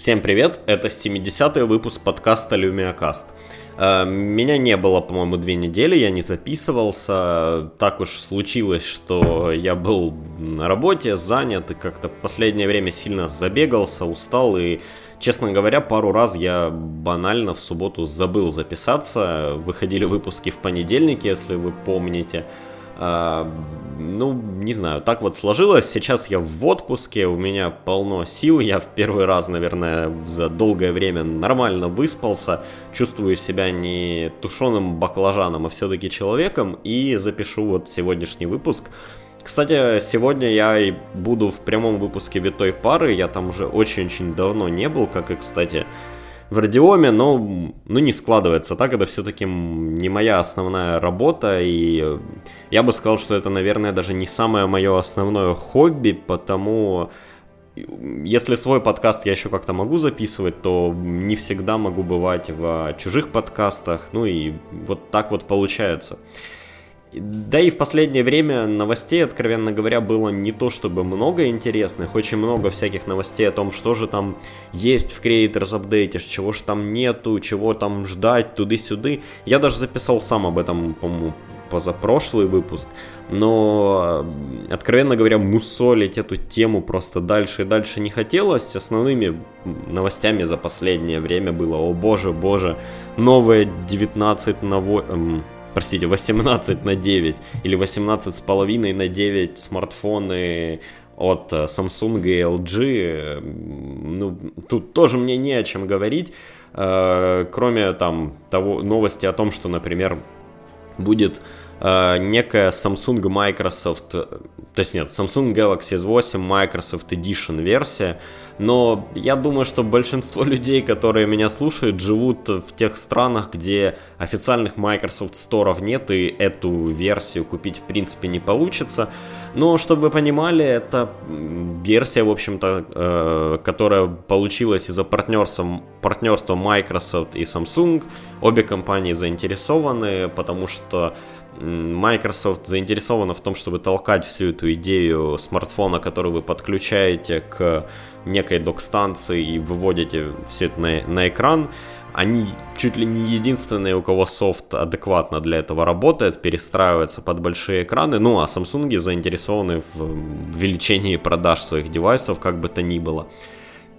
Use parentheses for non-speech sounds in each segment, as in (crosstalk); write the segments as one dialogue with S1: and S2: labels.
S1: Всем привет, это 70-й выпуск подкаста LumiaCast. Э, меня не было, по-моему, две недели, я не записывался. Так уж случилось, что я был на работе, занят и как-то в последнее время сильно забегался, устал и Честно говоря, пару раз я банально в субботу забыл записаться. Выходили выпуски в понедельник, если вы помните. А, ну, не знаю, так вот сложилось. Сейчас я в отпуске, у меня полно сил. Я в первый раз, наверное, за долгое время нормально выспался. Чувствую себя не тушеным баклажаном, а все-таки человеком. И запишу вот сегодняшний выпуск. Кстати, сегодня я и буду в прямом выпуске Витой пары. Я там уже очень-очень давно не был, как и, кстати, в радиоме, но ну, не складывается так, это все-таки не моя основная работа, и я бы сказал, что это, наверное, даже не самое мое основное хобби, потому если свой подкаст я еще как-то могу записывать, то не всегда могу бывать в чужих подкастах, ну и вот так вот получается. Да и в последнее время новостей, откровенно говоря, было не то чтобы много интересных, очень много всяких новостей о том, что же там есть в Creators Update, чего же там нету, чего там ждать, туды-сюды. Я даже записал сам об этом, по-моему, позапрошлый выпуск, но, откровенно говоря, мусолить эту тему просто дальше и дальше не хотелось. Основными новостями за последнее время было, о боже, боже, новое 19 на 8 простите, 18 на 9 или 18 с половиной на 9 смартфоны от э, Samsung и LG, ну, тут тоже мне не о чем говорить, э, кроме там того новости о том, что, например, будет э, некая Samsung Microsoft, то есть нет, Samsung Galaxy S8 Microsoft Edition версия, но я думаю, что большинство (laughs) людей, которые меня слушают, живут в тех странах, где официальных Microsoft Store нет, и эту версию купить в принципе не получится. Но, чтобы вы понимали, это версия, в общем-то, э, которая получилась из-за партнерства, партнерства Microsoft и Samsung. Обе компании заинтересованы, потому что Microsoft заинтересована в том, чтобы толкать всю эту идею смартфона, который вы подключаете к некой док-станции и выводите все это на, на экран. Они чуть ли не единственные, у кого софт адекватно для этого работает, перестраивается под большие экраны. Ну, а Samsung заинтересованы в увеличении продаж своих девайсов, как бы то ни было.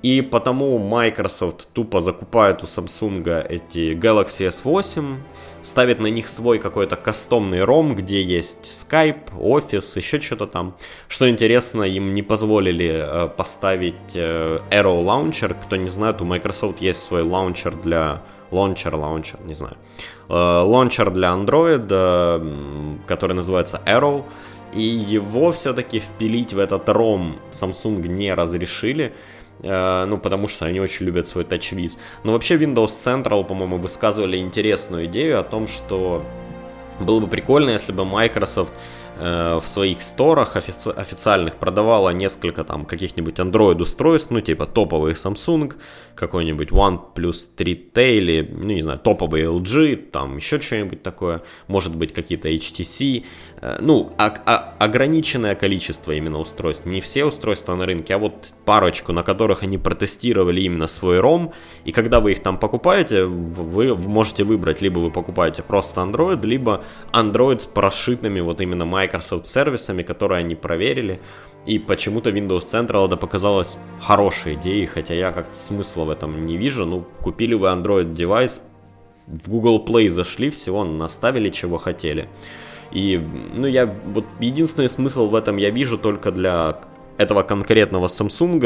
S1: И потому Microsoft тупо закупает у Samsung эти Galaxy S8, ставит на них свой какой-то кастомный ROM, где есть Skype, Office, еще что-то там. Что интересно, им не позволили э, поставить э, Arrow Launcher. Кто не знает, у Microsoft есть свой лаунчер для... Launcher, launcher, не знаю. Э, лаунчер для Android, который называется Arrow. И его все-таки впилить в этот ROM Samsung не разрешили. Э, ну, потому что они очень любят свой TouchWiz. Но вообще Windows Central, по-моему, высказывали интересную идею о том, что было бы прикольно, если бы Microsoft в своих сторах офици- официальных продавала несколько там каких-нибудь Android устройств, ну типа топовый Samsung, какой-нибудь OnePlus 3T или, ну не знаю, топовый LG, там еще что-нибудь такое, может быть какие-то HTC, э, ну а- а- ограниченное количество именно устройств, не все устройства на рынке, а вот парочку, на которых они протестировали именно свой ROM, и когда вы их там покупаете, вы можете выбрать, либо вы покупаете просто Android, либо Android с прошитыми вот именно Microsoft сервисами, которые они проверили. И почему-то Windows Central это показалось хорошей идеей, хотя я как-то смысла в этом не вижу. Ну, купили вы Android девайс, в Google Play зашли, всего наставили, чего хотели. И, ну, я вот единственный смысл в этом я вижу только для этого конкретного Samsung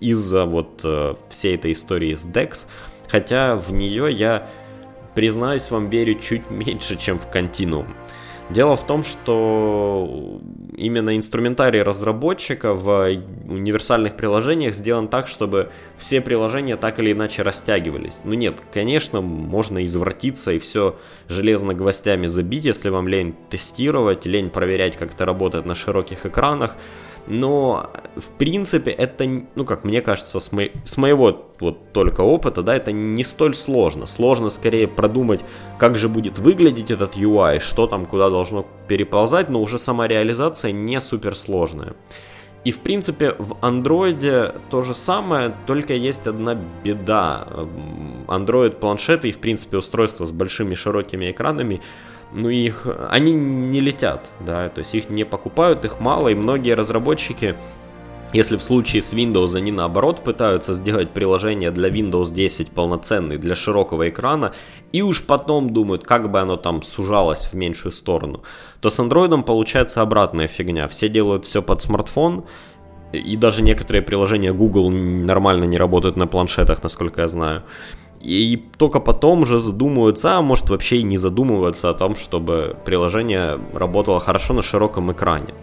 S1: из-за вот э, всей этой истории с DeX. Хотя в нее я, признаюсь вам, верю чуть (laughs) меньше, чем в Continuum. Дело в том, что именно инструментарий разработчика в универсальных приложениях сделан так, чтобы все приложения так или иначе растягивались. Ну нет, конечно, можно извратиться и все железно гвоздями забить, если вам лень тестировать, лень проверять, как это работает на широких экранах но в принципе это, ну как мне кажется, с, мо- с моего вот только опыта, да, это не столь сложно. Сложно скорее продумать, как же будет выглядеть этот UI, что там куда должно переползать, но уже сама реализация не супер сложная. И, в принципе, в андроиде то же самое, только есть одна беда. Android планшеты и, в принципе, устройства с большими широкими экранами, ну их, они не летят, да, то есть их не покупают, их мало, и многие разработчики если в случае с Windows они наоборот пытаются сделать приложение для Windows 10 полноценный, для широкого экрана, и уж потом думают, как бы оно там сужалось в меньшую сторону, то с Android получается обратная фигня. Все делают все под смартфон, и даже некоторые приложения Google нормально не работают на планшетах, насколько я знаю. И только потом же задумываются, а может вообще и не задумываются о том, чтобы приложение работало хорошо на широком экране.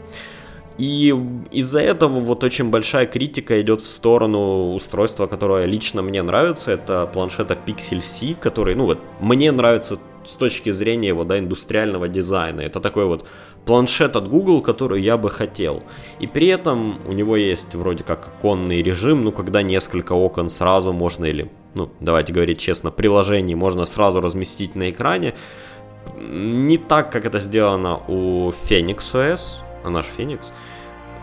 S1: И из-за этого вот очень большая критика идет в сторону устройства, которое лично мне нравится. Это планшета Pixel C, который, ну вот, мне нравится с точки зрения его, да, индустриального дизайна. Это такой вот планшет от Google, который я бы хотел. И при этом у него есть вроде как оконный режим, ну, когда несколько окон сразу можно, или, ну, давайте говорить честно, приложений можно сразу разместить на экране. Не так, как это сделано у Phoenix OS, а наш Phoenix.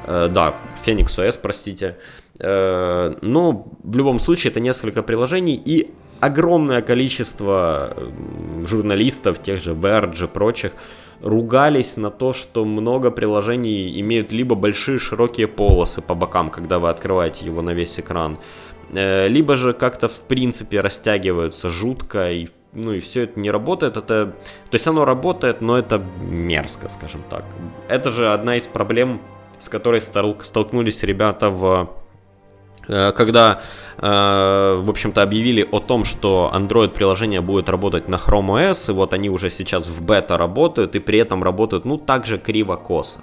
S1: Э, да, Phoenix OS, простите. Э, но в любом случае это несколько приложений и огромное количество журналистов, тех же Verge и прочих, ругались на то, что много приложений имеют либо большие широкие полосы по бокам, когда вы открываете его на весь экран, либо же как-то в принципе растягиваются жутко и ну и все это не работает, это, то есть оно работает, но это мерзко, скажем так. Это же одна из проблем, с которой столкнулись ребята в э, когда, э, в общем-то, объявили о том, что Android-приложение будет работать на Chrome OS, и вот они уже сейчас в бета работают, и при этом работают, ну, так же криво-косо.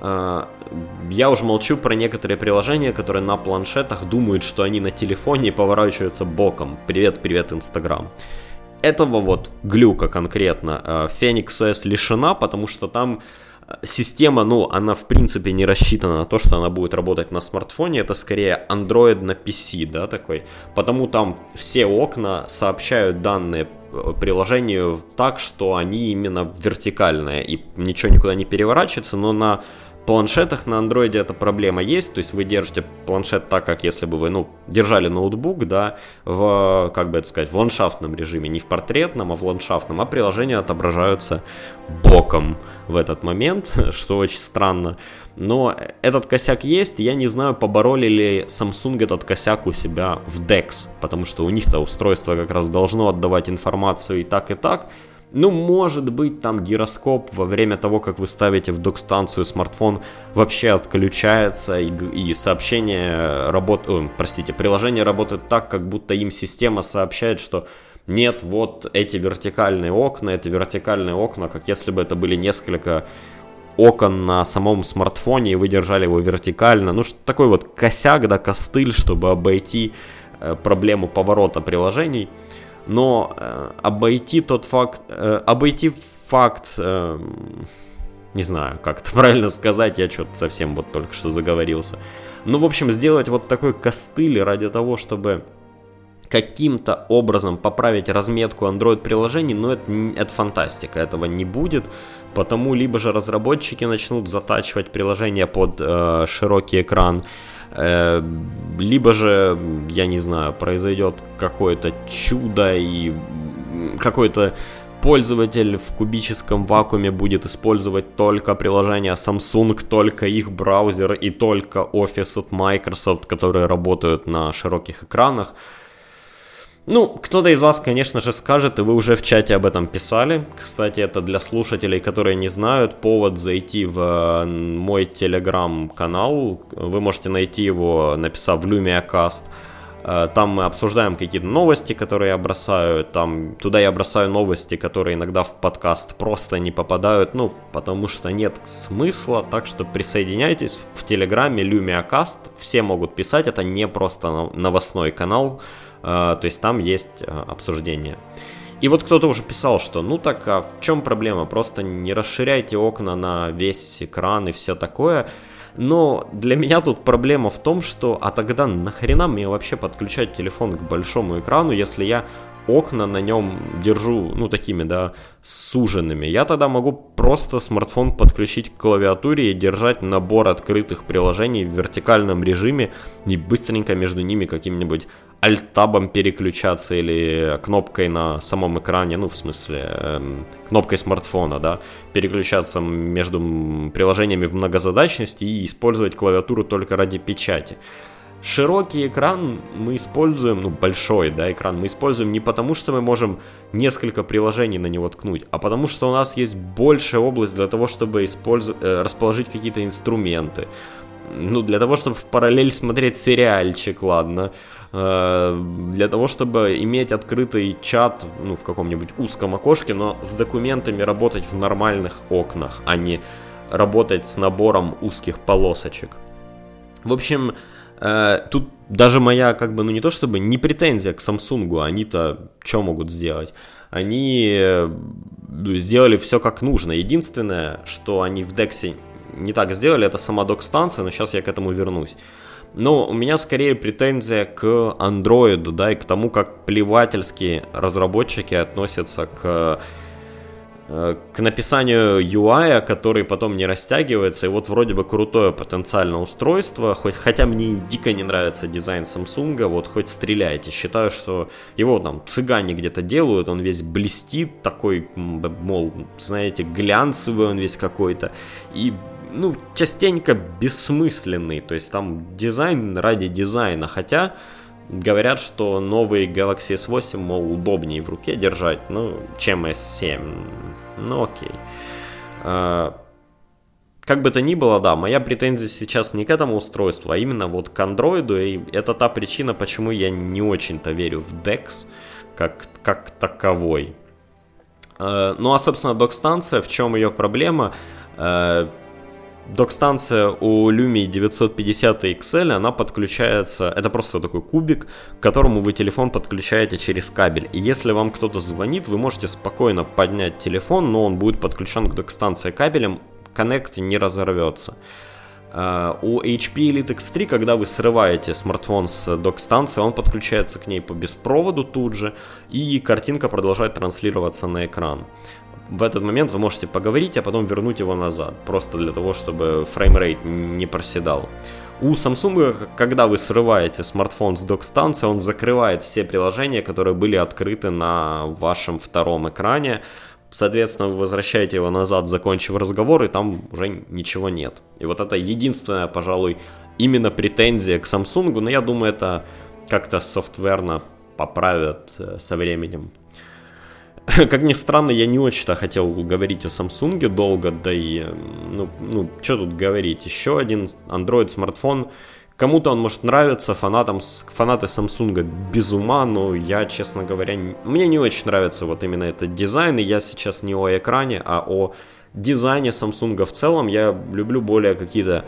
S1: Э, я уже молчу про некоторые приложения, которые на планшетах думают, что они на телефоне и поворачиваются боком. Привет, привет, Инстаграм. Этого вот глюка конкретно Phoenix OS лишена, потому что там система, ну, она в принципе не рассчитана на то, что она будет работать на смартфоне, это скорее Android на PC, да, такой. Потому там все окна сообщают данные э, приложению так, что они именно вертикальные, и ничего никуда не переворачивается, но на планшетах на андроиде эта проблема есть, то есть вы держите планшет так, как если бы вы, ну, держали ноутбук, да, в, как бы это сказать, в ландшафтном режиме, не в портретном, а в ландшафтном, а приложения отображаются боком в этот момент, (laughs) что очень странно. Но этот косяк есть, я не знаю, побороли ли Samsung этот косяк у себя в DeX, потому что у них-то устройство как раз должно отдавать информацию и так, и так, ну, может быть, там гироскоп во время того, как вы ставите в док-станцию смартфон, вообще отключается, и, и сообщение работает, простите, приложение работает так, как будто им система сообщает, что нет, вот эти вертикальные окна, это вертикальные окна, как если бы это были несколько окон на самом смартфоне, и вы держали его вертикально. Ну, что такой вот косяк, да, костыль, чтобы обойти э, проблему поворота приложений но э, обойти тот факт, э, обойти факт, э, не знаю, как это (laughs) правильно сказать, я что-то совсем вот только что заговорился. Ну, в общем, сделать вот такой костыль ради того, чтобы каким-то образом поправить разметку Android приложений, но это, это фантастика, этого не будет, потому либо же разработчики начнут затачивать приложение под э, широкий экран, Э, либо же, я не знаю, произойдет какое-то чудо и какой-то пользователь в кубическом вакууме будет использовать только приложение Samsung, только их браузер и только Office от Microsoft, которые работают на широких экранах. Ну, кто-то из вас, конечно же, скажет, и вы уже в чате об этом писали. Кстати, это для слушателей, которые не знают, повод зайти в э, мой телеграм-канал. Вы можете найти его, написав LumiaCast. Э, там мы обсуждаем какие-то новости, которые я бросаю. Там, туда я бросаю новости, которые иногда в подкаст просто не попадают, ну, потому что нет смысла. Так что присоединяйтесь в Телеграме LumiaCast. Все могут писать, это не просто новостной канал. А, то есть там есть а, обсуждение. И вот кто-то уже писал, что ну так, а в чем проблема? Просто не расширяйте окна на весь экран и все такое. Но для меня тут проблема в том, что а тогда нахрена мне вообще подключать телефон к большому экрану, если я окна на нем держу, ну, такими, да, суженными. Я тогда могу просто смартфон подключить к клавиатуре и держать набор открытых приложений в вертикальном режиме и быстренько между ними каким-нибудь альтабом переключаться или кнопкой на самом экране, ну, в смысле, эм, кнопкой смартфона, да, переключаться между приложениями в многозадачности и использовать клавиатуру только ради печати. Широкий экран мы используем, ну большой, да, экран мы используем не потому, что мы можем несколько приложений на него ткнуть, а потому что у нас есть большая область для того, чтобы использовать, э, расположить какие-то инструменты. Ну, для того, чтобы в параллель смотреть сериальчик, ладно. Э, для того, чтобы иметь открытый чат, ну, в каком-нибудь узком окошке, но с документами работать в нормальных окнах, а не работать с набором узких полосочек. В общем, Э, тут даже моя, как бы, ну не то чтобы не претензия к Samsung, они-то что могут сделать? Они э, сделали все как нужно. Единственное, что они в DeX не так сделали, это сама док-станция, но сейчас я к этому вернусь. Но у меня скорее претензия к Android, да, и к тому, как плевательские разработчики относятся к Э, к написанию UI, который потом не растягивается, и вот вроде бы крутое потенциальное устройство, хоть, хотя мне дико не нравится дизайн Samsung, вот хоть стреляйте, считаю, что его там цыгане где-то делают, он весь блестит, такой, мол, знаете, глянцевый он весь какой-то, и ну, частенько бессмысленный, то есть там дизайн ради дизайна, хотя Говорят, что новый Galaxy S8, мол, удобнее в руке держать, ну, чем S7. Ну, окей. А, как бы то ни было, да, моя претензия сейчас не к этому устройству, а именно вот к андроиду, и это та причина, почему я не очень-то верю в DeX как, как таковой. А, ну, а, собственно, док-станция, в чем ее проблема? Док-станция у Lumia 950 XL, она подключается, это просто такой кубик, к которому вы телефон подключаете через кабель. И если вам кто-то звонит, вы можете спокойно поднять телефон, но он будет подключен к док-станции кабелем, коннект не разорвется. Uh, у HP Elite X3, когда вы срываете смартфон с док-станции, он подключается к ней по беспроводу тут же, и картинка продолжает транслироваться на экран в этот момент вы можете поговорить, а потом вернуть его назад, просто для того, чтобы framerate не проседал. У Samsung, когда вы срываете смартфон с док-станции, он закрывает все приложения, которые были открыты на вашем втором экране. Соответственно, вы возвращаете его назад, закончив разговор, и там уже ничего нет. И вот это единственная, пожалуй, именно претензия к Samsung, но я думаю, это как-то софтверно поправят э, со временем. (laughs) как ни странно, я не очень-то хотел говорить о Samsung долго, да и, ну, ну что тут говорить, еще один Android смартфон, кому-то он может нравиться, фанатам, фанаты Samsung без ума, но я, честно говоря, мне не очень нравится вот именно этот дизайн, и я сейчас не о экране, а о дизайне Samsung в целом, я люблю более какие-то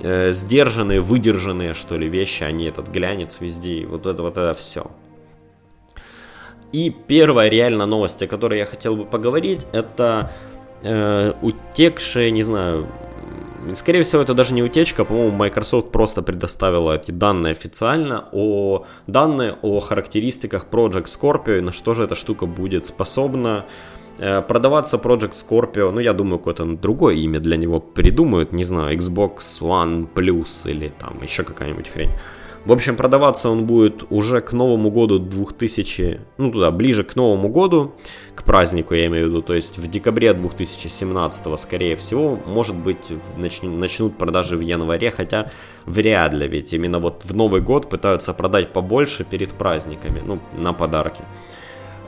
S1: э, сдержанные, выдержанные, что ли, вещи, а не этот глянец везде, вот это вот это все. И первая реально новость, о которой я хотел бы поговорить, это э, утекшие, не знаю, скорее всего это даже не утечка, по-моему Microsoft просто предоставила эти данные официально, о данные о характеристиках Project Scorpio и на что же эта штука будет способна. Э, продаваться Project Scorpio, ну я думаю, какое-то другое имя для него придумают, не знаю, Xbox One Plus или там еще какая-нибудь хрень. В общем, продаваться он будет уже к Новому году 2000, ну туда, ближе к Новому году, к празднику я имею в виду, то есть в декабре 2017, скорее всего, может быть, начнут продажи в январе, хотя вряд ли, ведь именно вот в Новый год пытаются продать побольше перед праздниками, ну, на подарки.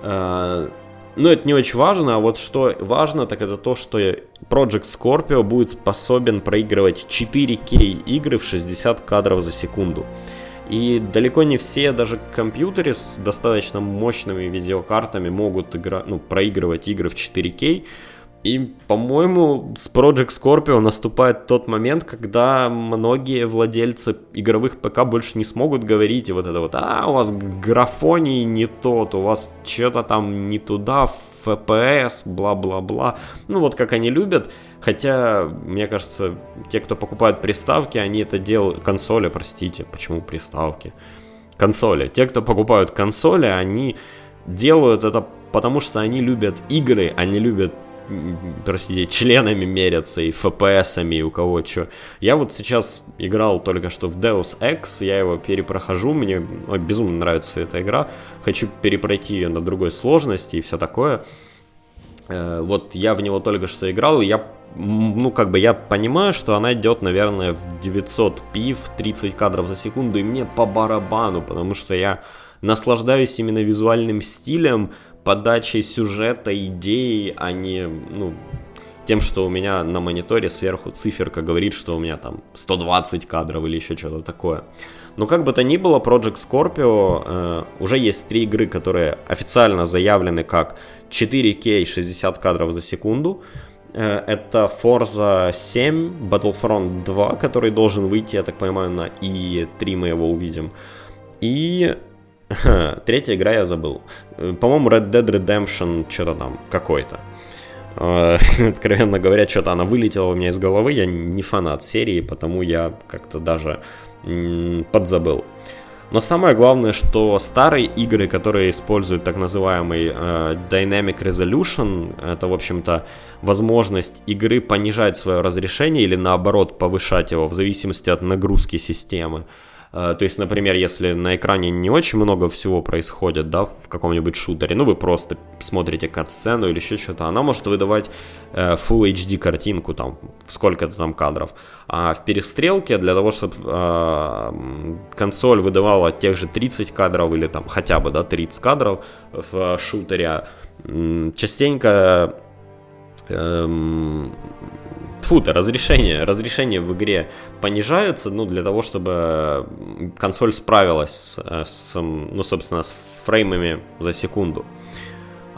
S1: Э, но это не очень важно, а вот что важно, так это то, что Project Scorpio будет способен проигрывать 4К игры в 60 кадров за секунду. И далеко не все, даже компьютеры с достаточно мощными видеокартами могут игра, ну, проигрывать игры в 4К. И, по-моему, с Project Scorpio наступает тот момент, когда многие владельцы игровых ПК больше не смогут говорить и вот это вот, а, у вас графоний не тот, у вас что-то там не туда FPS, бла-бла-бла. Ну вот как они любят. Хотя, мне кажется, те, кто покупают приставки, они это делают... Консоли, простите, почему приставки? Консоли. Те, кто покупают консоли, они делают это потому, что они любят игры, они любят простите, членами мерятся и FPS-ами, и у кого что. Я вот сейчас играл только что в Deus Ex, я его перепрохожу, мне ой, безумно нравится эта игра, хочу перепройти ее на другой сложности и все такое. Э, вот я в него только что играл, и я, ну, как бы я понимаю, что она идет, наверное, в 900p, в 30 кадров за секунду, и мне по барабану, потому что я наслаждаюсь именно визуальным стилем, подачей сюжета, идеи, а не, ну, тем, что у меня на мониторе сверху циферка говорит, что у меня там 120 кадров или еще что-то такое. Но как бы то ни было, Project Scorpio э, уже есть три игры, которые официально заявлены как 4K 60 кадров за секунду. Э, это Forza 7, Battlefront 2, который должен выйти, я так понимаю, на E3 мы его увидим. И (laughs) Третья игра я забыл. По-моему, Red Dead Redemption что-то там какой-то. Э, (laughs) откровенно говоря, что-то она вылетела у меня из головы. Я не фанат серии, потому я как-то даже подзабыл. Но самое главное, что старые игры, которые используют так называемый э, Dynamic Resolution, это, в общем-то, возможность игры понижать свое разрешение или наоборот повышать его в зависимости от нагрузки системы. Э, то есть, например, если на экране не очень много всего происходит, да, в каком-нибудь шутере, ну, вы просто смотрите кат-сцену или еще что-то, она может выдавать э, Full HD картинку, там, сколько-то там кадров. А в перестрелке для того, чтобы э, консоль выдавала тех же 30 кадров или там хотя бы, да, 30 кадров в шутере, частенько эм, Тьфу-то, разрешение. Разрешение в игре понижается, ну, для того, чтобы консоль справилась с, с ну, собственно, с фреймами за секунду.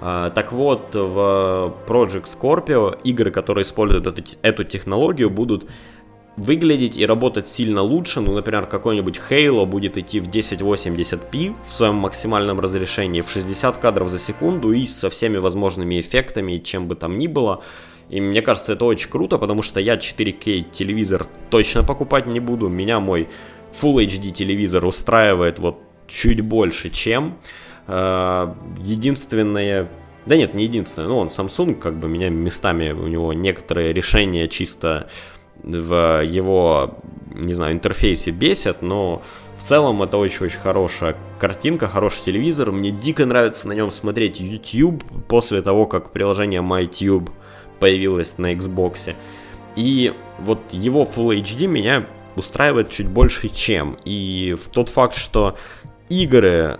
S1: А, так вот, в Project Scorpio игры, которые используют эту, эту технологию, будут выглядеть и работать сильно лучше. Ну, например, какой-нибудь Halo будет идти в 1080p в своем максимальном разрешении, в 60 кадров за секунду и со всеми возможными эффектами, чем бы там ни было. И мне кажется, это очень круто, потому что я 4К телевизор точно покупать не буду. Меня мой Full HD телевизор устраивает вот чуть больше, чем. Э, единственное... Да нет, не единственное. Ну, он Samsung, как бы меня местами, у него некоторые решения чисто в его, не знаю, интерфейсе бесят, но в целом это очень-очень хорошая картинка, хороший телевизор. Мне дико нравится на нем смотреть YouTube после того, как приложение MyTube появилась на Xbox. И вот его Full HD меня устраивает чуть больше, чем. И в тот факт, что игры,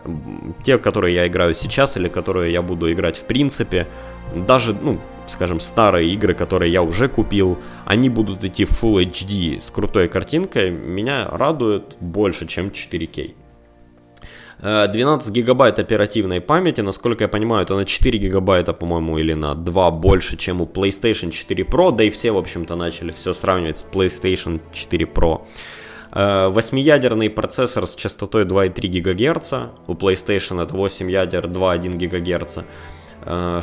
S1: те, которые я играю сейчас или которые я буду играть в принципе, даже, ну, скажем, старые игры, которые я уже купил, они будут идти в Full HD с крутой картинкой, меня радует больше, чем 4K. 12 э, гигабайт оперативной памяти, насколько я понимаю, это на 4 гигабайта, по-моему, или на 2 больше, чем у PlayStation 4 Pro, да и все, в общем-то, начали все сравнивать с PlayStation 4 Pro. Э, восьмиядерный процессор с частотой 2,3 ГГц, у PlayStation это 8 ядер 2,1 ГГц.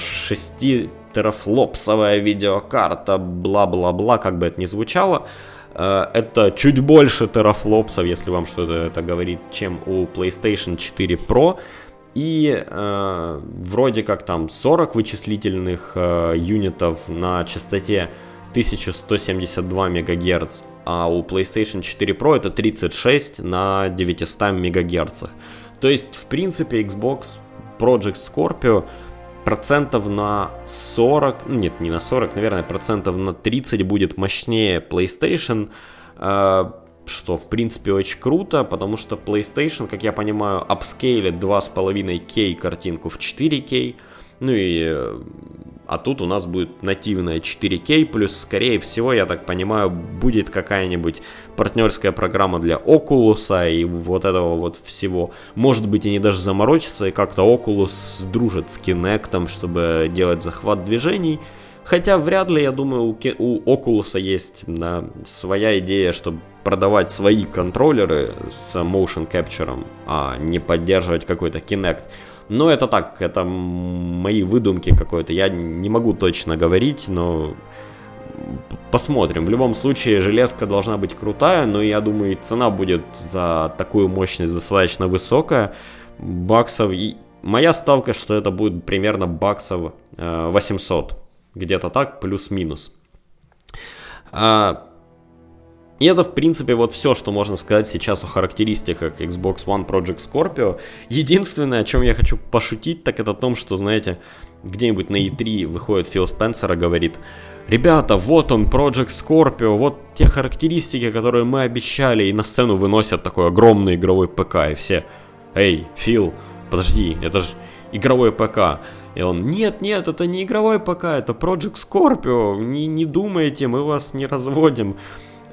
S1: 6 терафлопсовая видеокарта, бла-бла-бла, как бы это ни звучало. Э, это чуть больше терафлопсов, если вам что-то это говорит, чем у PlayStation 4 Pro. И э, вроде как там 40 вычислительных э, юнитов на частоте 1172 МГц, а у PlayStation 4 Pro это 36 на 900 МГц. То есть, в принципе, Xbox Project Scorpio процентов на 40, ну, нет, не на 40, наверное, процентов на 30 будет мощнее PlayStation, э, что в принципе очень круто, потому что PlayStation, как я понимаю, апскейлит 2,5К картинку в 4К, ну и э, а тут у нас будет нативная 4К, плюс, скорее всего, я так понимаю, будет какая-нибудь партнерская программа для Oculus и вот этого вот всего. Может быть, они даже заморочатся и как-то Oculus дружит с Kinect, чтобы делать захват движений. Хотя вряд ли, я думаю, у, у Oculus есть да, своя идея, чтобы продавать свои контроллеры с motion capture, а не поддерживать какой-то Kinect. Но это так, это мои выдумки какой-то. Я не могу точно говорить, но посмотрим. В любом случае, железка должна быть крутая, но я думаю, цена будет за такую мощность достаточно высокая. Баксов... И моя ставка, что это будет примерно баксов 800. Э, Где-то так, плюс-минус. А, и это, в принципе, вот все, что можно сказать сейчас о характеристиках Xbox One Project Scorpio. Единственное, о чем я хочу пошутить, так это о том, что, знаете, где-нибудь на E3 выходит Фил Спенсер и говорит, ребята, вот он, Project Scorpio, вот те характеристики, которые мы обещали, и на сцену выносят такой огромный игровой ПК, и все, эй, Фил, подожди, это же игровой ПК. И он, нет, нет, это не игровой ПК, это Project Scorpio, не, не думайте, мы вас не разводим.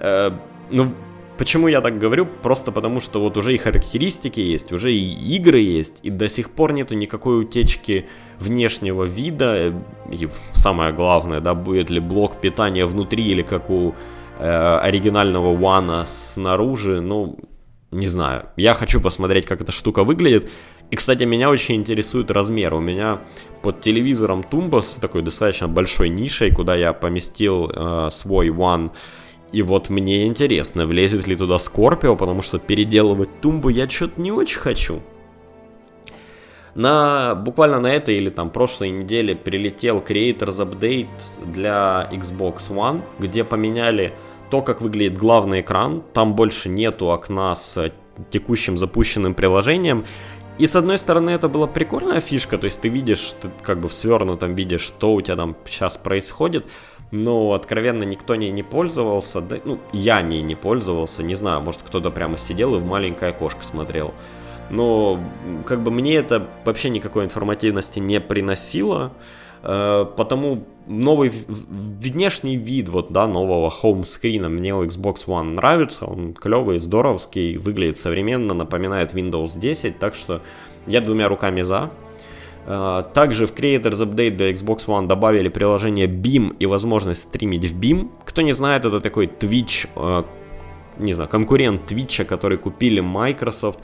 S1: Э, ну, почему я так говорю? Просто потому, что вот уже и характеристики есть, уже и игры есть, и до сих пор нету никакой утечки внешнего вида. И самое главное, да, будет ли блок питания внутри или как у э, оригинального One снаружи, ну, не знаю. Я хочу посмотреть, как эта штука выглядит. И, кстати, меня очень интересует размер. У меня под телевизором тумба с такой достаточно большой нишей, куда я поместил э, свой One и вот мне интересно, влезет ли туда Скорпио, потому что переделывать тумбу я что-то не очень хочу. На, буквально на этой или там прошлой неделе прилетел Creators Update для Xbox One, где поменяли то, как выглядит главный экран. Там больше нету окна с текущим запущенным приложением. И с одной стороны это была прикольная фишка, то есть ты видишь, ты как бы в свернутом виде, что у тебя там сейчас происходит но откровенно никто не, не пользовался, да, ну, я не, не пользовался, не знаю, может кто-то прямо сидел и в маленькое окошко смотрел. Но как бы мне это вообще никакой информативности не приносило, э, потому новый внешний вид вот, да, нового хоум-скрина мне у Xbox One нравится, он клевый, здоровский, выглядит современно, напоминает Windows 10, так что я двумя руками за, также в Creators Update для Xbox One добавили приложение Beam и возможность стримить в Beam. Кто не знает, это такой Twitch, а, не знаю, конкурент Twitch, который купили Microsoft.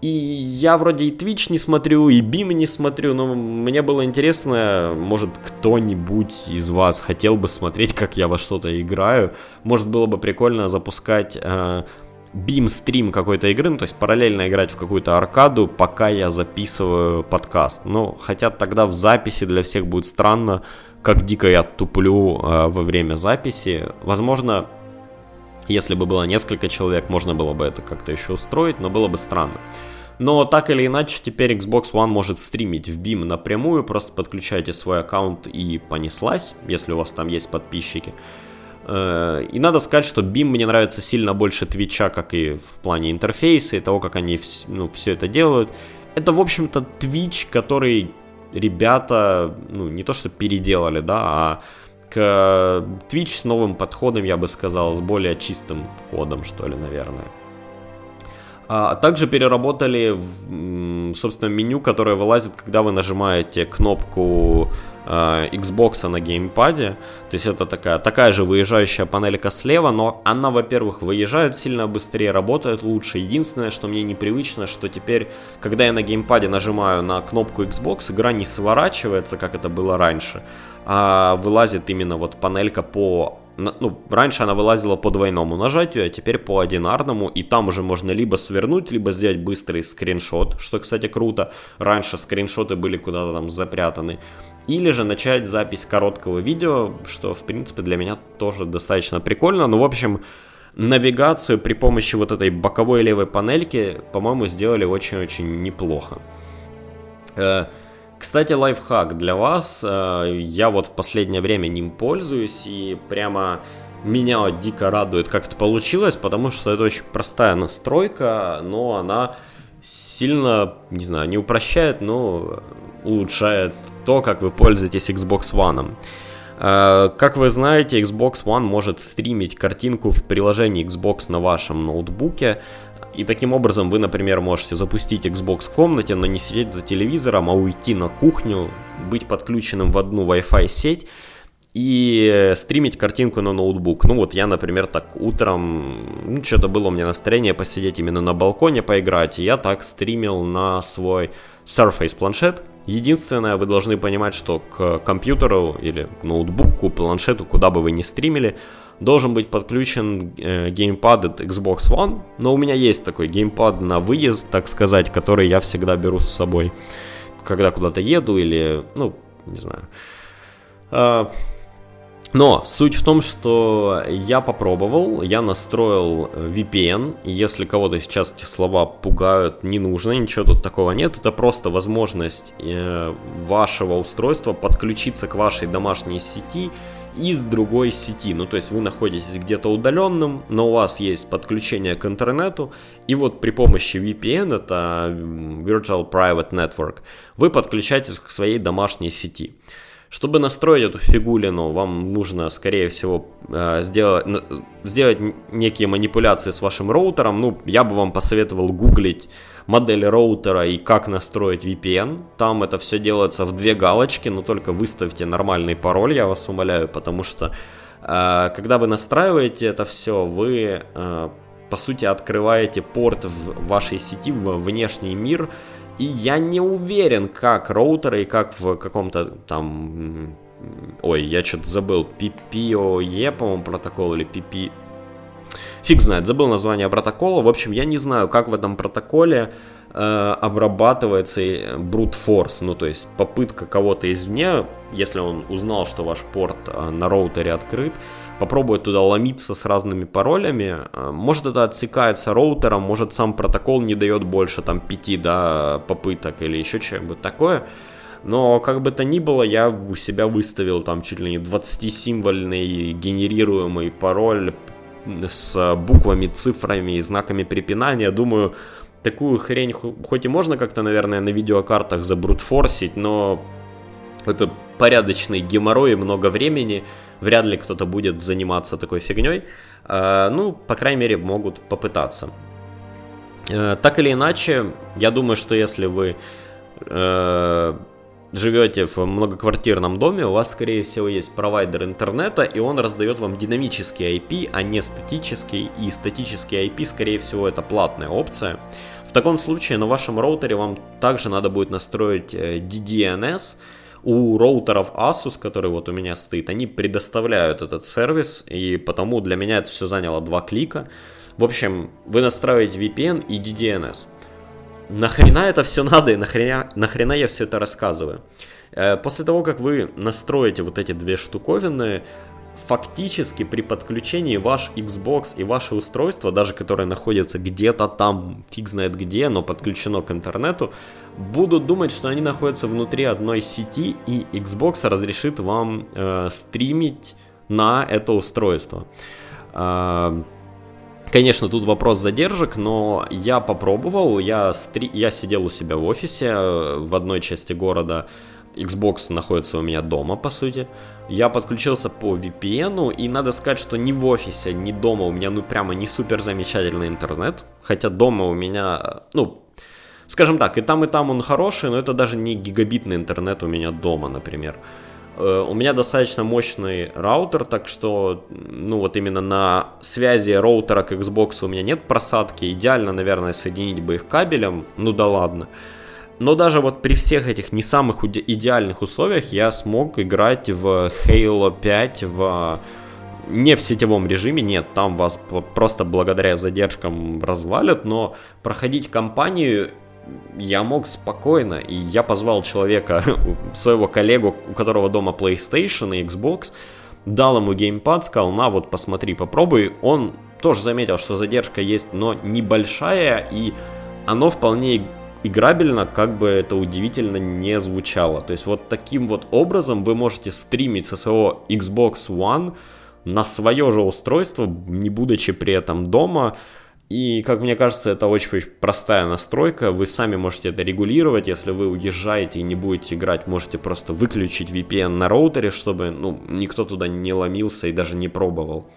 S1: И я вроде и Twitch не смотрю, и Beam не смотрю, но мне было интересно, может кто-нибудь из вас хотел бы смотреть, как я во что-то играю. Может было бы прикольно запускать э, бим-стрим какой-то игры, ну, то есть параллельно играть в какую-то аркаду, пока я записываю подкаст. Ну, хотя тогда в записи для всех будет странно, как дико я туплю э, во время записи. Возможно, если бы было несколько человек, можно было бы это как-то еще устроить, но было бы странно. Но так или иначе, теперь Xbox One может стримить в BIM напрямую, просто подключайте свой аккаунт и понеслась, если у вас там есть подписчики. Э, и надо сказать, что BIM мне нравится сильно больше Твича, как и в плане интерфейса и того, как они ну, все это делают. Это, в общем-то, Twitch, который ребята, ну, не то что переделали, да, а к Twitch с новым подходом, я бы сказал, с более чистым кодом, что ли, наверное. А также переработали, собственно, меню, которое вылазит, когда вы нажимаете кнопку Xbox на геймпаде. То есть это такая, такая же выезжающая панелька слева, но она, во-первых, выезжает сильно быстрее, работает лучше. Единственное, что мне непривычно, что теперь, когда я на геймпаде нажимаю на кнопку Xbox, игра не сворачивается, как это было раньше, а вылазит именно вот панелька по ну, раньше она вылазила по двойному нажатию, а теперь по одинарному, и там уже можно либо свернуть, либо сделать быстрый скриншот, что, кстати, круто. Раньше скриншоты были куда-то там запрятаны. Или же начать запись короткого видео, что, в принципе, для меня тоже достаточно прикольно. Ну, в общем, навигацию при помощи вот этой боковой левой панельки, по-моему, сделали очень-очень неплохо. Кстати, лайфхак для вас. Э, я вот в последнее время ним пользуюсь и прямо меня дико радует, как это получилось, потому что это очень простая настройка, но она сильно, не знаю, не упрощает, но улучшает то, как вы пользуетесь Xbox One. Э, как вы знаете, Xbox One может стримить картинку в приложении Xbox на вашем ноутбуке. И таким образом вы, например, можете запустить Xbox в комнате, но не сидеть за телевизором, а уйти на кухню, быть подключенным в одну Wi-Fi сеть и стримить картинку на ноутбук. Ну вот я, например, так утром, ну что-то было у меня настроение посидеть именно на балконе поиграть, и я так стримил на свой Surface планшет. Единственное, вы должны понимать, что к компьютеру или ноутбуку, планшету, куда бы вы ни стримили, должен быть подключен э, геймпад от Xbox One, но у меня есть такой геймпад на выезд, так сказать, который я всегда беру с собой, когда куда-то еду или, ну, не знаю. А, но суть в том, что я попробовал, я настроил VPN, если кого-то сейчас эти слова пугают, не нужно, ничего тут такого нет, это просто возможность э, вашего устройства подключиться к вашей домашней сети из другой сети. Ну, то есть вы находитесь где-то удаленным, но у вас есть подключение к интернету, и вот при помощи VPN, это Virtual Private Network, вы подключаетесь к своей домашней сети. Чтобы настроить эту фигулину, вам нужно, скорее всего, э, сделать, сделать некие манипуляции с вашим роутером. Ну, я бы вам посоветовал гуглить модель роутера и как настроить VPN. Там это все делается в две галочки, но только выставьте нормальный пароль, я вас умоляю, потому что э, когда вы настраиваете это все, вы э, по сути открываете порт в вашей сети в внешний мир, и я не уверен, как роутеры и как в каком-то там... Ой, я что-то забыл. PPOE, по-моему, протокол или PP... Фиг знает, забыл название протокола. В общем, я не знаю, как в этом протоколе э, обрабатывается brute force, ну то есть попытка кого-то извне, если он узнал, что ваш порт э, на роутере открыт, попробует туда ломиться с разными паролями. Э, может это отсекается роутером, может сам протокол не дает больше там 5 да, попыток или еще что-нибудь такое. Но как бы то ни было, я у себя выставил там чуть ли не 20-символьный генерируемый пароль с буквами, цифрами и знаками препинания. Думаю, такую хрень хоть и можно как-то, наверное, на видеокартах забрутфорсить, но это порядочный геморрой и много времени вряд ли кто-то будет заниматься такой фигней. Э, ну, по крайней мере, могут попытаться. Э, так или иначе, я думаю, что если вы э, живете в многоквартирном доме, у вас, скорее всего, есть провайдер интернета, и он раздает вам динамический IP, а не статический. И статический IP, скорее всего, это платная опция. В таком случае на вашем роутере вам также надо будет настроить DDNS, у роутеров Asus, который вот у меня стоит, они предоставляют этот сервис, и потому для меня это все заняло два клика. В общем, вы настраиваете VPN и DDNS. Нахрена это все надо и нахрена, нахрена я все это рассказываю? Э, после того, как вы настроите вот эти две штуковины, фактически при подключении ваш Xbox и ваше устройство, даже которое находится где-то там, фиг знает где, но подключено к интернету, будут думать, что они находятся внутри одной сети, и Xbox разрешит вам э, стримить на это устройство. Э, Конечно, тут вопрос задержек, но я попробовал, я, стри... я сидел у себя в офисе э, в одной части города, Xbox находится у меня дома, по сути. Я подключился по VPN, и надо сказать, что ни в офисе, ни дома у меня, ну, прямо не супер замечательный интернет. Хотя дома у меня, ну, скажем так, и там, и там он хороший, но это даже не гигабитный интернет у меня дома, например. Э, у меня достаточно мощный раутер, так что, ну вот именно на связи роутера к Xbox у меня нет просадки. Идеально, наверное, соединить бы их кабелем, ну да ладно. Но даже вот при всех этих не самых идеальных условиях я смог играть в Halo 5 в не в сетевом режиме, нет, там вас просто благодаря задержкам развалят, но проходить кампанию я мог спокойно, и я позвал человека, (laughs) своего коллегу, у которого дома PlayStation и Xbox, дал ему геймпад, сказал, на вот посмотри, попробуй. Он тоже заметил, что задержка есть, но небольшая, и оно вполне играбельно, как бы это удивительно не звучало. То есть вот таким вот образом вы можете стримить со своего Xbox One на свое же устройство, не будучи при этом дома. И, как мне кажется, это очень-очень простая настройка. Вы сами можете это регулировать. Если вы уезжаете и не будете играть, можете просто выключить VPN на роутере, чтобы ну, никто туда не ломился и даже не пробовал.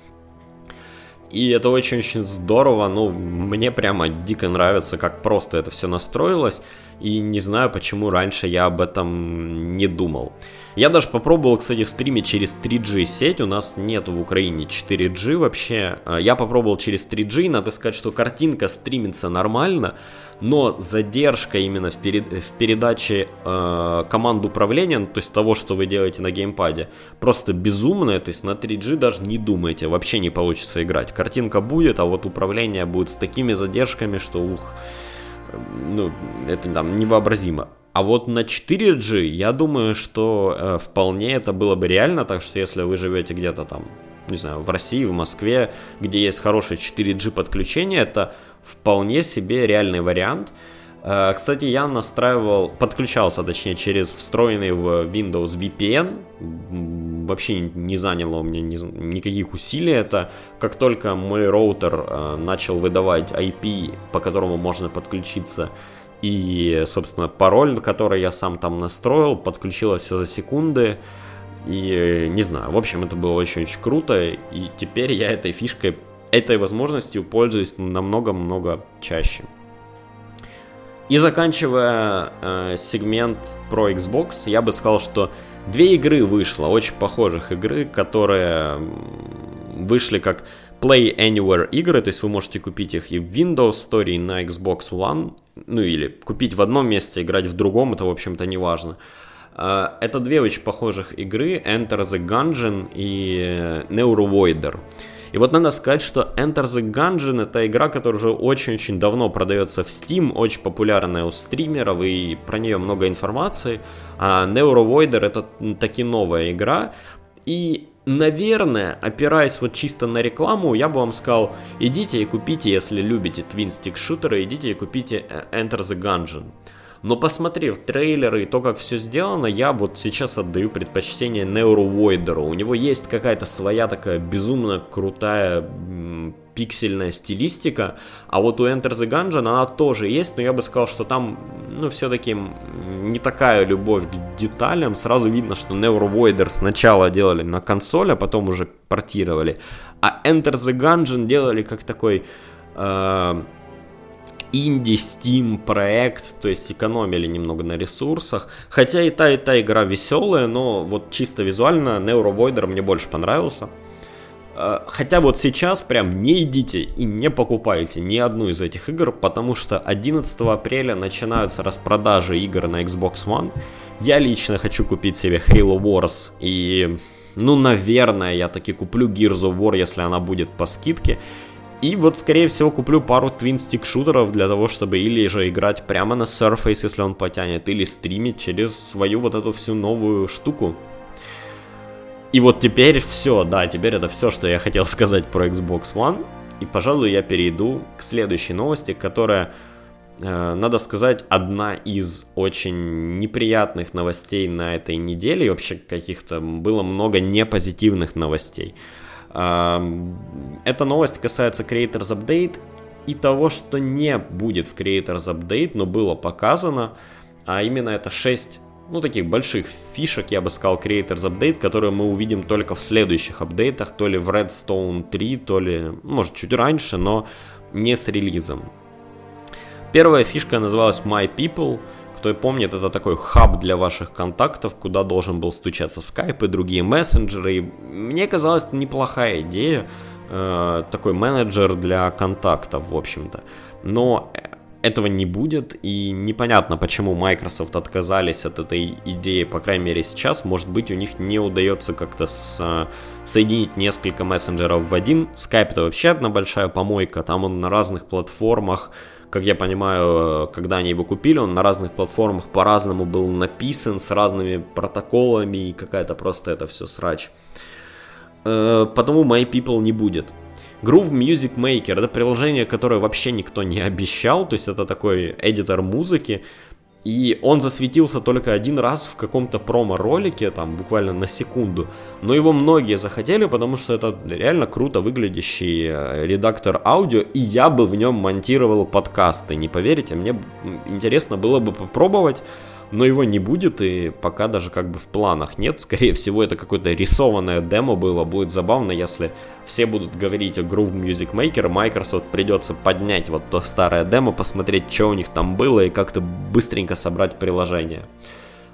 S1: И это очень-очень здорово, ну, мне прямо дико нравится, как просто это все настроилось, и не знаю, почему раньше я об этом не думал. Я даже попробовал, кстати, стримить через 3G сеть, у нас нет в Украине 4G вообще. А, я попробовал через 3G, надо сказать, что картинка стримится нормально, но задержка именно в, перед, в передаче э, команд управления, ну, то есть того, что вы делаете на геймпаде, просто безумная, то есть на 3G даже не думайте, вообще не получится играть. Картинка будет, а вот управление будет с такими задержками, что ух, ну, это там невообразимо. А вот на 4G, я думаю, что э, вполне это было бы реально, так что если вы живете где-то там, не знаю, в России, в Москве, где есть хорошее 4G подключение, это вполне себе реальный вариант. Э, кстати, я настраивал, подключался, точнее, через встроенный в Windows VPN. Вообще не заняло у меня никаких усилий это. Как только мой роутер э, начал выдавать IP, по которому можно подключиться, и, собственно, пароль, который я сам там настроил, подключилось все за секунды. И не знаю, в общем, это было очень-очень круто. И теперь я этой фишкой этой возможностью пользуюсь намного-много чаще. И заканчивая э, сегмент про Xbox, я бы сказал, что две игры вышло, очень похожих игры, которые вышли как Play Anywhere игры, то есть вы можете купить их и в Windows Store, и на Xbox One, ну или купить в одном месте, играть в другом, это, в общем-то, не важно. Э, это две очень похожих игры, Enter the Gungeon и Neurovoider. И вот надо сказать, что Enter the Gungeon это игра, которая уже очень-очень давно продается в Steam, очень популярная у стримеров, и про нее много информации. А Neurovoider это таки новая игра. И наверное, опираясь вот чисто на рекламу, я бы вам сказал, идите и купите, если любите Twin Stick шутеры, идите и купите э, Enter the Gungeon. Но посмотрев трейлеры и то, как все сделано, я вот сейчас отдаю предпочтение Neurovoider'у. У него есть какая-то своя такая безумно крутая пиксельная стилистика, а вот у Enter the Gungeon она тоже есть, но я бы сказал, что там, ну, все-таки не такая любовь к деталям. Сразу видно, что Neurovoider сначала делали на консоль, а потом уже портировали. А Enter the Gungeon делали как такой... Э, инди-стим проект, то есть экономили немного на ресурсах. Хотя и та, и та игра веселая, но вот чисто визуально Neurovoider мне больше понравился. А, хотя вот сейчас прям не идите и не покупайте ни одну из этих игр, потому что 11 апреля начинаются распродажи игр на Xbox One. Я лично хочу купить себе Halo Wars и, ну, наверное, я таки куплю Gears of War, если она будет по скидке. И вот, скорее всего, куплю пару Stick шутеров для того, чтобы или же играть прямо на Surface, если он потянет, или стримить через свою вот эту всю новую штуку. И вот теперь все, да, теперь это все, что я хотел (laughs) сказать про Xbox One. И, пожалуй, я перейду к следующей новости, которая, э, надо сказать, одна из очень неприятных новостей на этой неделе. И вообще каких-то было много непозитивных новостей. Эта новость касается Creators Update и того, что не будет в Creators Update, но было показано, а именно это 6 ну, таких больших фишек, я бы сказал, Creators Update, которые мы увидим только в следующих апдейтах, то ли в Redstone 3, то ли, может, чуть раньше, но не с релизом. Первая фишка называлась My People – кто помнит, это такой хаб для ваших контактов, куда должен был стучаться Skype и другие мессенджеры. И мне казалось, это неплохая идея, э, такой менеджер для контактов, в общем-то. Но этого не будет, и непонятно, почему Microsoft отказались от этой идеи, по крайней мере сейчас. Может быть, у них не удается как-то с, соединить несколько мессенджеров в один. Skype это вообще одна большая помойка, там он на разных платформах, как я понимаю, когда они его купили, он на разных платформах по-разному был написан, с разными протоколами, и какая-то просто это все срач. Э, потому My People не будет. Groove Music Maker это приложение, которое вообще никто не обещал, то есть это такой эдитор музыки. И он засветился только один раз в каком-то промо-ролике, там буквально на секунду. Но его многие захотели, потому что это реально круто выглядящий э, редактор аудио, и я бы в нем монтировал подкасты. Не поверите, мне интересно было бы попробовать но его не будет и пока даже как бы в планах нет. Скорее всего, это какое-то рисованное демо было. Будет забавно, если все будут говорить о Groove Music Maker, Microsoft придется поднять вот то старое демо, посмотреть, что у них там было и как-то быстренько собрать приложение.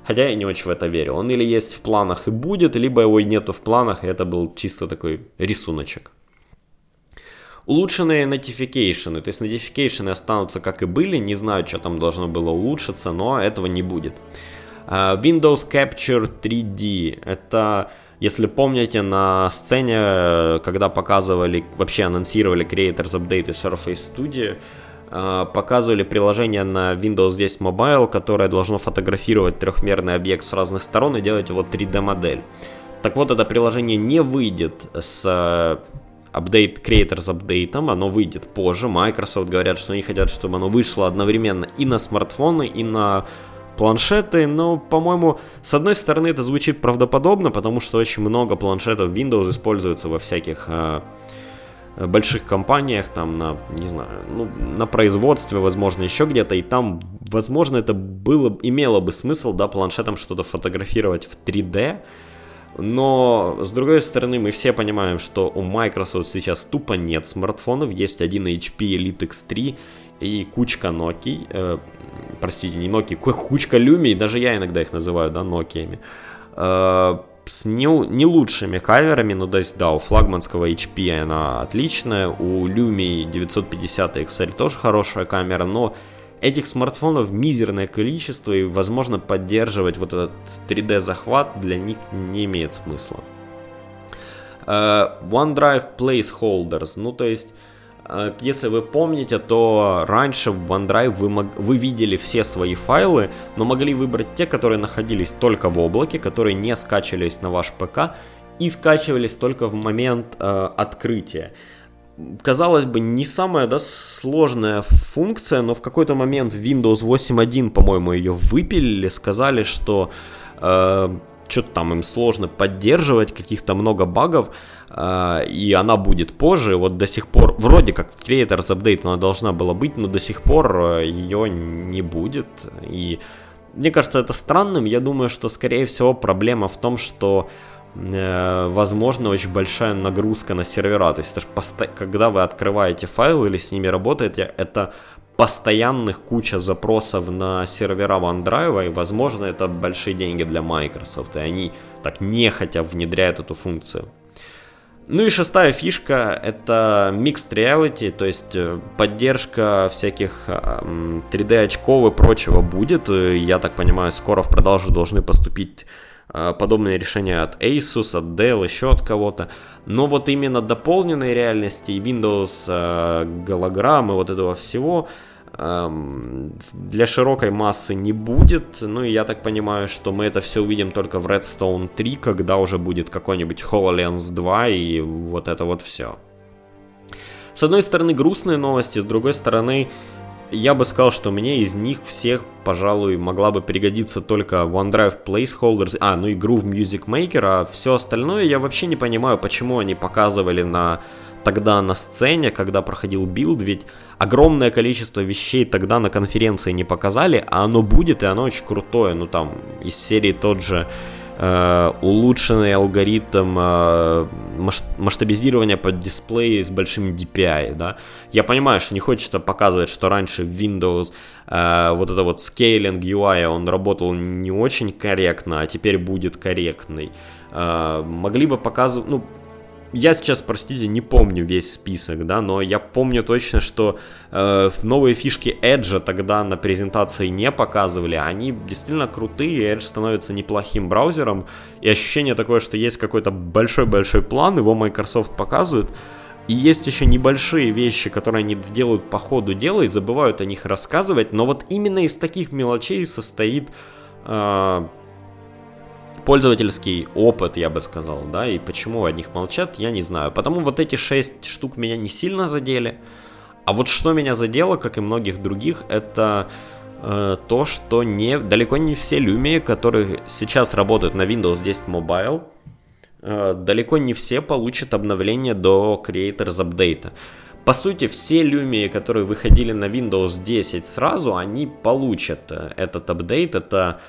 S1: Хотя я не очень в это верю. Он или есть в планах и будет, либо его и нету в планах, и это был чисто такой рисуночек. Улучшенные notification, то есть notification останутся как и были, не знаю, что там должно было улучшиться, но этого не будет. А, Windows Capture 3D, это, если помните, на сцене, когда показывали, вообще анонсировали Creators Update и Surface Studio, а, показывали приложение на Windows 10 Mobile, которое должно фотографировать трехмерный объект с разных сторон и делать его 3D модель. Так вот, это приложение не выйдет с апдейт Creators апдейтом, оно выйдет позже. Microsoft говорят, что они хотят, чтобы оно вышло одновременно и на смартфоны, и на планшеты, но, по-моему, с одной стороны это звучит правдоподобно, потому что очень много планшетов Windows используются во всяких э, больших компаниях, там на, не знаю, ну, на производстве, возможно, еще где-то, и там, возможно, это было, имело бы смысл, да, планшетом что-то фотографировать в 3D, но, с другой стороны, мы все понимаем, что у Microsoft сейчас тупо нет смартфонов. Есть один HP Elite X3 и кучка Nokia. Э, простите, не Nokia, кучка Lumia, даже я иногда их называю, да, Nokia. Э, с не, не лучшими камерами, но то есть, да, у флагманского HP она отличная, у Lumia 950 XL тоже хорошая камера, но Этих смартфонов мизерное количество, и, возможно, поддерживать вот этот 3D-захват для них не имеет смысла. Uh, OneDrive Placeholders, ну то есть, uh, если вы помните, то раньше в OneDrive вы, мог, вы видели все свои файлы, но могли выбрать те, которые находились только в облаке, которые не скачивались на ваш ПК и скачивались только в момент uh, открытия казалось бы, не самая да, сложная функция, но в какой-то момент Windows 8.1, по-моему, ее выпилили, сказали, что э, что-то там им сложно поддерживать, каких-то много багов, э, и она будет позже. Вот до сих пор, вроде как Creators Update она должна была быть, но до сих пор э, ее не будет. И мне кажется это странным. Я думаю, что, скорее всего, проблема в том, что возможно, очень большая нагрузка на сервера. То есть, это посто... когда вы открываете файлы или с ними работаете, это постоянных куча запросов на сервера OneDrive, и, возможно, это большие деньги для Microsoft, и они так нехотя внедряют эту функцию. Ну и шестая фишка это Mixed Reality, то есть э, поддержка всяких 3D очков и прочего будет. Я так понимаю, скоро в продажу должны поступить Э, подобные решения от Asus, от Dell, еще от кого-то. Но вот именно дополненной реальности Windows э, голограммы, вот этого всего эм, для широкой массы не будет. Ну и я так понимаю, что мы это все увидим только в Redstone 3, когда уже будет какой-нибудь HoloLens 2 и вот это вот все. С одной стороны грустные новости, с другой стороны я бы сказал, что мне из них всех, пожалуй, могла бы пригодиться только OneDrive Placeholders, а, ну и Groove Music Maker, а все остальное я вообще не понимаю, почему они показывали на тогда на сцене, когда проходил Build, ведь огромное количество вещей тогда на конференции не показали, а оно будет, и оно очень крутое, ну там из серии тот же улучшенный алгоритм э, масштабизирования под дисплей с большим DPI, да. Я понимаю, что не хочется показывать, что раньше в Windows э, вот это вот скейлинг UI, он работал не очень корректно, а теперь будет корректный. Могли бы показывать, ну, я сейчас, простите, не помню весь список, да, но я помню точно, что э, новые фишки Edge тогда на презентации не показывали, они действительно крутые, Edge становится неплохим браузером, и ощущение такое, что есть какой-то большой-большой план, его Microsoft показывают, и есть еще небольшие вещи, которые они делают по ходу дела и забывают о них рассказывать, но вот именно из таких мелочей состоит э, пользовательский опыт, я бы сказал, да, и почему о них молчат, я не знаю. Потому вот эти шесть штук меня не сильно задели. А вот что меня задело, как и многих других, это э, то, что не, далеко не все Lumia, которые сейчас работают на Windows 10 Mobile, э, далеко не все получат обновление до Creators Update. По сути, все Lumia, которые выходили на Windows 10 сразу, они получат э, этот апдейт. Это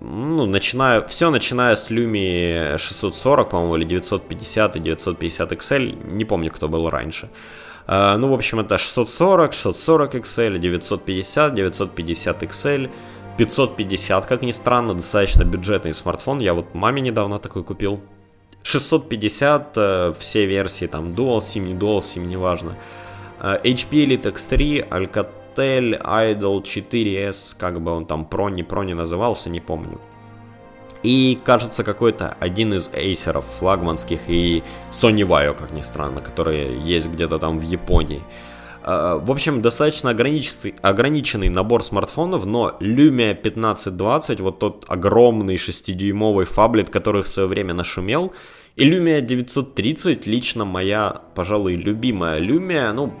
S1: ну, начиная, все начиная с Lumi 640, по-моему, или 950 и 950 XL, не помню, кто был раньше. Uh, ну, в общем, это 640, 640 XL, 950, 950 XL, 550, как ни странно, достаточно бюджетный смартфон. Я вот маме недавно такой купил. 650, uh, все версии, там, Dual SIM, не Dual SIM, неважно. Uh, HP Elite X3, Alcatel Alcatel Idol 4S, как бы он там про не про не назывался, не помню. И, кажется, какой-то один из эйсеров флагманских и Sony Vaio, как ни странно, которые есть где-то там в Японии. А, в общем, достаточно ограниченный, ограниченный набор смартфонов, но Lumia 1520, вот тот огромный 6-дюймовый фаблет, который в свое время нашумел, и Lumia 930 лично моя, пожалуй, любимая Lumia, ну,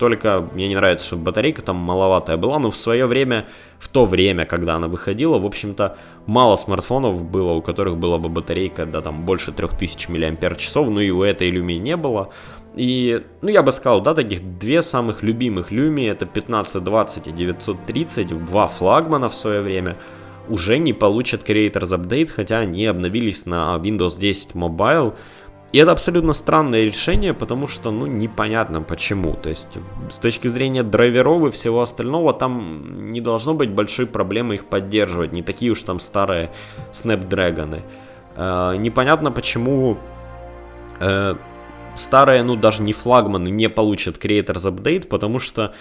S1: только мне не нравится, что батарейка там маловатая была, но в свое время, в то время, когда она выходила, в общем-то, мало смартфонов было, у которых была бы батарейка, да, там, больше 3000 мАч, ну и у этой Lumia не было. И, ну, я бы сказал, да, таких две самых любимых Lumia, это 1520 и 930, два флагмана в свое время, уже не получат Creators Update, хотя они обновились на Windows 10 Mobile, и это абсолютно странное решение, потому что, ну, непонятно почему. То есть, с точки зрения драйверов и всего остального, там не должно быть большой проблемы их поддерживать. Не такие уж там старые Snapdragon. Э, непонятно почему э, старые, ну, даже не флагманы не получат Creators Update, потому что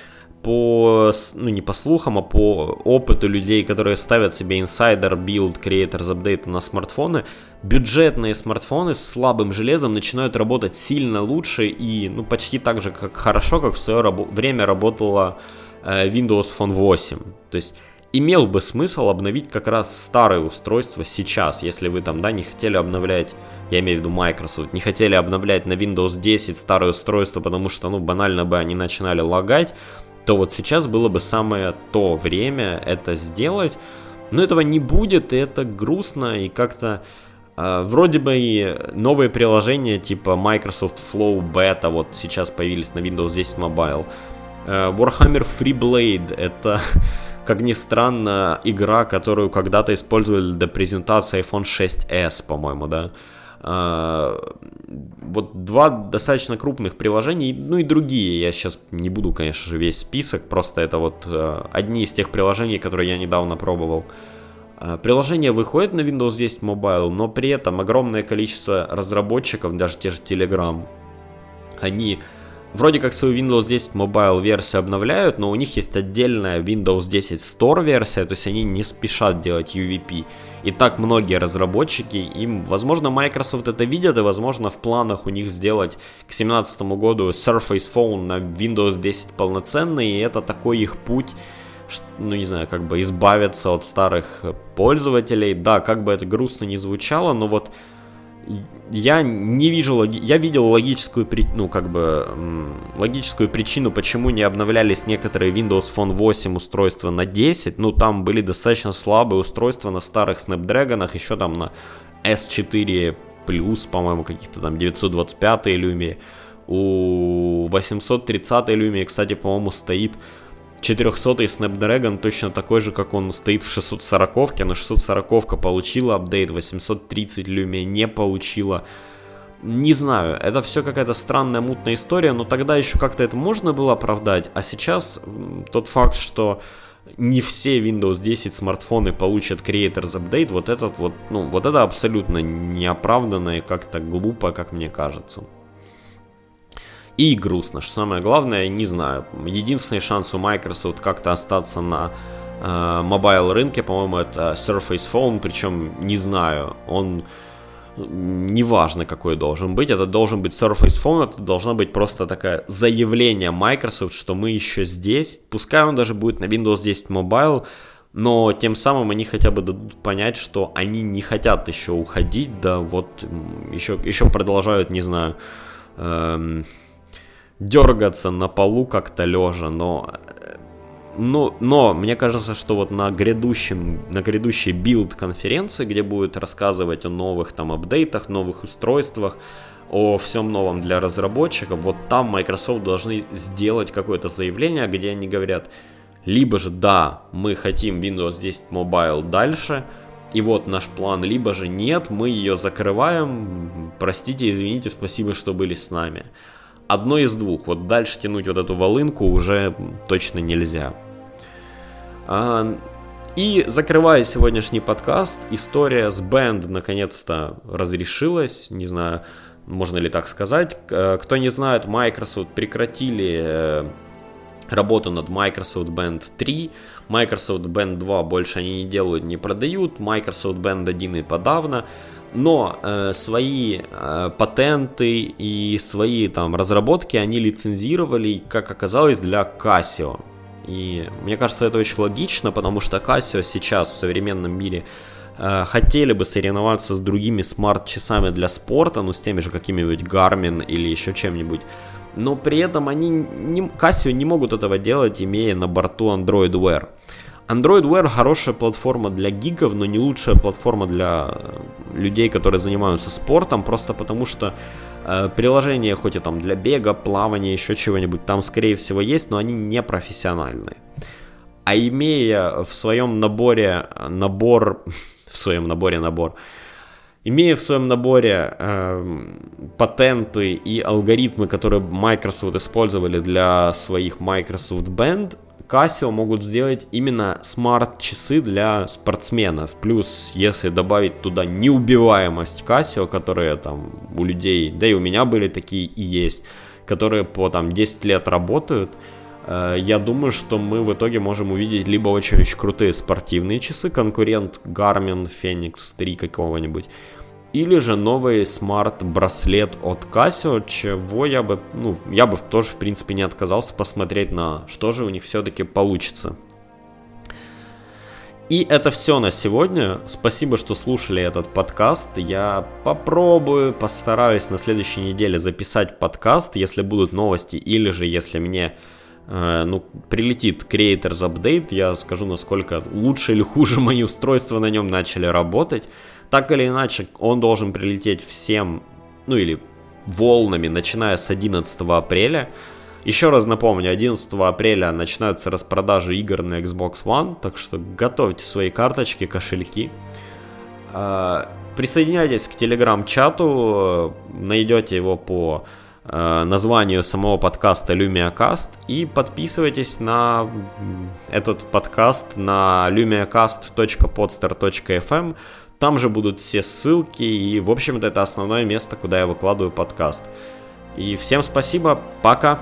S1: по, ну не по слухам, а по опыту людей, которые ставят себе Insider Build, Creators Update на смартфоны, бюджетные смартфоны с слабым железом начинают работать сильно лучше и ну почти так же, как хорошо, как в свое рабо- время работала э, Windows Phone 8. То есть имел бы смысл обновить как раз старые устройства сейчас, если вы там, да, не хотели обновлять, я имею в виду Microsoft, не хотели обновлять на Windows 10 старое устройство, потому что, ну, банально бы они начинали лагать, то вот сейчас было бы самое то время это сделать. Но этого не будет, и это грустно, и как-то э, вроде бы и новые приложения типа Microsoft Flow Beta вот сейчас появились на Windows 10 Mobile. Э, Warhammer Freeblade это, (laughs) как ни странно, игра, которую когда-то использовали для презентации iPhone 6s, по-моему, да. А, вот два достаточно крупных приложений, ну и другие, я сейчас не буду, конечно же, весь список, просто это вот э, одни из тех приложений, которые я недавно пробовал. А, приложение выходит на Windows 10 Mobile, но при этом огромное количество разработчиков, даже те же Telegram, они вроде как свою Windows 10 Mobile версию обновляют, но у них есть отдельная Windows 10 Store версия, то есть они не спешат делать UVP. И так многие разработчики, им, возможно, Microsoft это видят, и, возможно, в планах у них сделать к 2017 году Surface Phone на Windows 10 полноценный, и это такой их путь, ну, не знаю, как бы избавиться от старых пользователей. Да, как бы это грустно не звучало, но вот я не вижу, я видел логическую, ну, как бы, логическую причину, почему не обновлялись некоторые Windows Phone 8 устройства на 10, ну, там были достаточно слабые устройства на старых Snapdragon, еще там на S4 Plus, по-моему, каких-то там 925 Lumia, у 830 Lumia, кстати, по-моему, стоит 400 Snapdragon точно такой же, как он стоит в 640, но 640 получила апдейт, 830 Lumia не получила. Не знаю, это все какая-то странная мутная история, но тогда еще как-то это можно было оправдать, а сейчас тот факт, что не все Windows 10 смартфоны получат Creators Update, вот этот вот, ну, вот это абсолютно неоправданно и как-то глупо, как мне кажется. И грустно, что самое главное, не знаю. Единственный шанс у Microsoft как-то остаться на э, mobile рынке, по-моему, это Surface Phone, причем не знаю, он неважно какой должен быть, это должен быть Surface Phone, это должно быть просто такое заявление Microsoft, что мы еще здесь, пускай он даже будет на Windows 10 Mobile, но тем самым они хотя бы дадут понять, что они не хотят еще уходить, да, вот еще, еще продолжают, не знаю, эм, дергаться на полу как-то лежа, но но, но мне кажется, что вот на грядущем, на грядущей Build конференции, где будет рассказывать о новых там апдейтах, новых устройствах, о всем новом для разработчиков, вот там Microsoft должны сделать какое-то заявление, где они говорят, либо же да, мы хотим Windows 10 Mobile дальше, и вот наш план, либо же нет, мы ее закрываем, простите, извините, спасибо, что были с нами. Одно из двух, вот дальше тянуть вот эту волынку уже точно нельзя. А, и закрывая сегодняшний подкаст, история с Band наконец-то разрешилась, не знаю, можно ли так сказать. Кто не знает, Microsoft прекратили э, работу над Microsoft Band 3. Microsoft Band 2 больше они не делают, не продают. Microsoft Band 1 и подавно. Но э, свои э, патенты и свои там разработки они лицензировали, как оказалось, для Casio. И мне кажется, это очень логично, потому что Casio сейчас в современном мире э, хотели бы соревноваться с другими смарт-часами для спорта, ну с теми же какими-нибудь Garmin или еще чем-нибудь но при этом они не, Casio не могут этого делать, имея на борту Android Wear. Android Wear хорошая платформа для гигов, но не лучшая платформа для э, людей, которые занимаются спортом, просто потому что э, приложения, хоть и там для бега, плавания, еще чего-нибудь, там скорее всего есть, но они не профессиональные. А имея в своем наборе набор, (laughs) в своем наборе набор, Имея в своем наборе э, патенты и алгоритмы, которые Microsoft использовали для своих Microsoft Band, Casio могут сделать именно смарт-часы для спортсменов. Плюс, если добавить туда неубиваемость Casio, которые там у людей, да и у меня были такие и есть, которые по там 10 лет работают, э, я думаю, что мы в итоге можем увидеть либо очень-очень крутые спортивные часы, конкурент Garmin Phoenix 3 какого-нибудь, или же новый смарт-браслет от Casio, чего я бы, ну, я бы тоже, в принципе, не отказался посмотреть на, что же у них все-таки получится. И это все на сегодня. Спасибо, что слушали этот подкаст. Я попробую, постараюсь на следующей неделе записать подкаст, если будут новости, или же если мне э, ну, прилетит Creators Update, я скажу, насколько лучше или хуже мои устройства на нем начали работать. Так или иначе, он должен прилететь всем, ну или волнами, начиная с 11 апреля. Еще раз напомню, 11 апреля начинаются распродажи игр на Xbox One, так что готовьте свои карточки, кошельки. А, присоединяйтесь к телеграм-чату, найдете его по а, названию самого подкаста LumiaCast и подписывайтесь на этот подкаст на lumiacast.podster.fm. Там же будут все ссылки, и, в общем-то, это основное место, куда я выкладываю подкаст. И всем спасибо, пока!